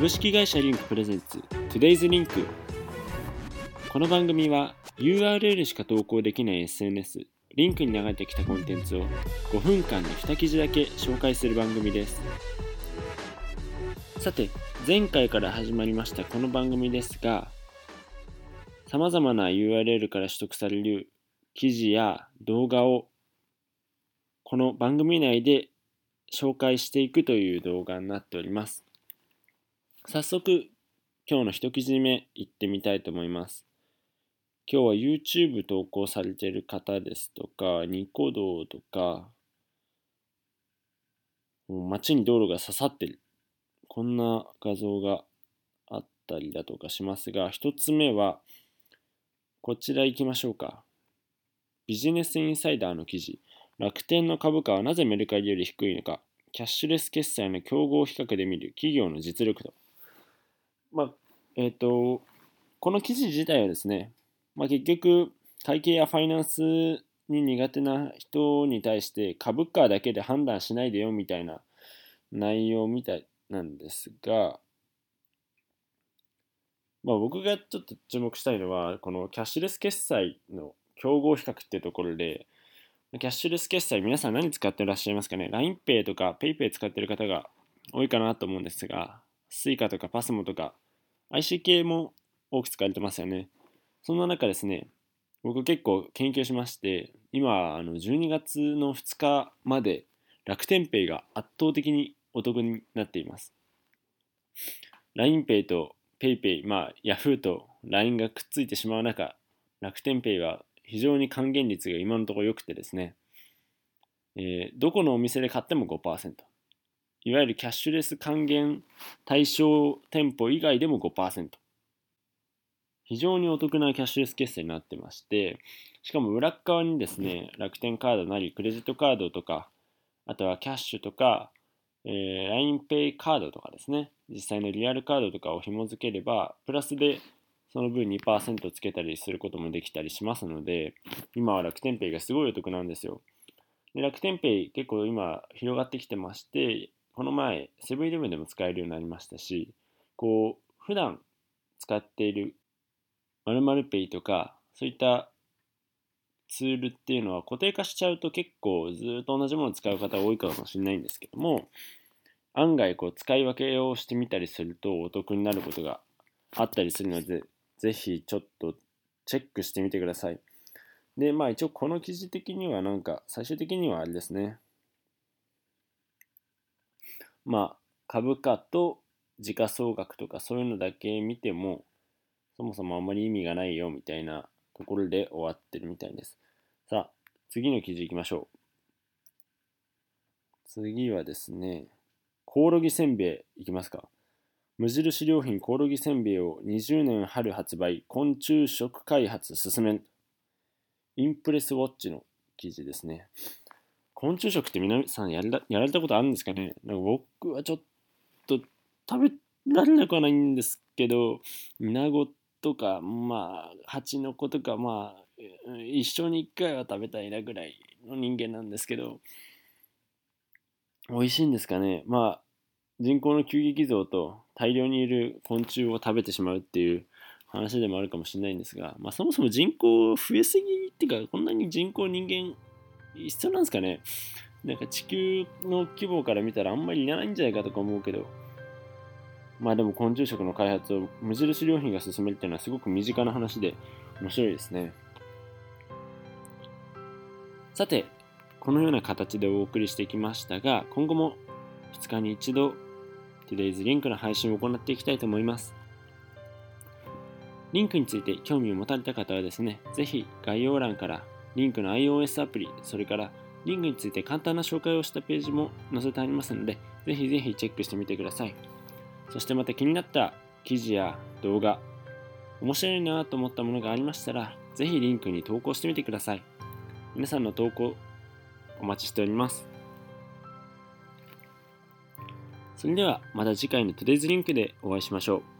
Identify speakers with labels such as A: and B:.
A: 株式会社リンクプレゼンツ Today's Link この番組は URL しか投稿できない SNS リンクに流れてきたコンテンツを5分間で2記事だけ紹介する番組ですさて前回から始まりましたこの番組ですが様々な URL から取得される記事や動画をこの番組内で紹介していくという動画になっております。早速、今日の一記事目行ってみたいと思います。今日は YouTube 投稿されている方ですとか、ニコ動とか、街に道路が刺さってる。こんな画像があったりだとかしますが、一つ目は、こちら行きましょうか。ビジネスインサイダーの記事。楽天の株価はなぜメルカリより低いのか、キャッシュレス決済の競合比較で見る企業の実力と。まあ、えっ、ー、と、この記事自体はですね、まあ、結局、会計やファイナンスに苦手な人に対して株価だけで判断しないでよみたいな内容みたいなんですが、まあ、僕がちょっと注目したいのは、このキャッシュレス決済の競合比較っていうところで、キャッシュレス決済皆さん何使ってらっしゃいますかね ?LINEPay とか PayPay 使ってる方が多いかなと思うんですが、Suica とか PASMO とか ICK も多く使われてますよね。そんな中ですね、僕結構研究しまして、今、あの12月の2日まで楽天 Pay が圧倒的にお得になっています。LINEPay と PayPay、まあ Yahoo と LINE がくっついてしまう中、楽天 Pay は非常に還元率が今のところ良くてですね、えー、どこのお店で買っても5%。いわゆるキャッシュレス還元対象店舗以外でも5%。非常にお得なキャッシュレス決済になってまして、しかも裏側にですね、楽天カードなり、クレジットカードとか、あとはキャッシュとか、えー、LINEPay カードとかですね、実際のリアルカードとかを紐付ければ、プラスでその分2%つけたりすることもできたりしますので、今は楽天ペイがすごいお得なんですよ。で楽天ペイ結構今広がってきてまして、この前セブンイレブンでも使えるようになりましたし、こう、普段使っている〇〇ペイとか、そういったツールっていうのは固定化しちゃうと結構ずっと同じものを使う方多いかもしれないんですけども、案外こう使い分けをしてみたりするとお得になることがあったりするので、ぜひちょっとチェックしてみてください。で、まあ一応この記事的にはなんか最終的にはあれですね。まあ株価と時価総額とかそういうのだけ見てもそもそもあんまり意味がないよみたいなところで終わってるみたいです。さあ、次の記事いきましょう。次はですね、コオロギせんべいいきますか。無印良品コオロギせんべいを20年春発売、昆虫食開発進め。インプレスウォッチの記事ですね。昆虫食って皆さんやらやられたことあるんですかね？なんか僕はちょっと食べられなくはないんですけど、イナゴとか、まあ、ハチノコとか、まあ、一生に一回は食べたいなぐらいの人間なんですけど、美味しいんですかね？まあ、人口の急激増と大量にいる昆虫を食べてしまうっていう話でもあるかもしれないんですが、まあ、そもそも人口増えすぎっていうか、こんなに人口人間必要なんですかね？なんか地球の規模から見たらあんまりいらないんじゃないかとか思うけど、まあでも昆虫食の開発を無印良品が進めるっていうのはすごく身近な話で面白いですね。さて、このような形でお送りしてきましたが、今後も2日に一度 Today's リンクの配信を行っていきたいと思います。リンクについて興味を持たれた方はですね、ぜひ概要欄からリンクの iOS アプリ、それからリンクについて簡単な紹介をしたページも載せてありますので、ぜひぜひチェックしてみてください。そしてまた気になった記事や動画、面白いなと思ったものがありましたら、ぜひリンクに投稿してみてください。皆さんの投稿お待ちしております。それではまた次回のトゥデイズリンクでお会いしましょう。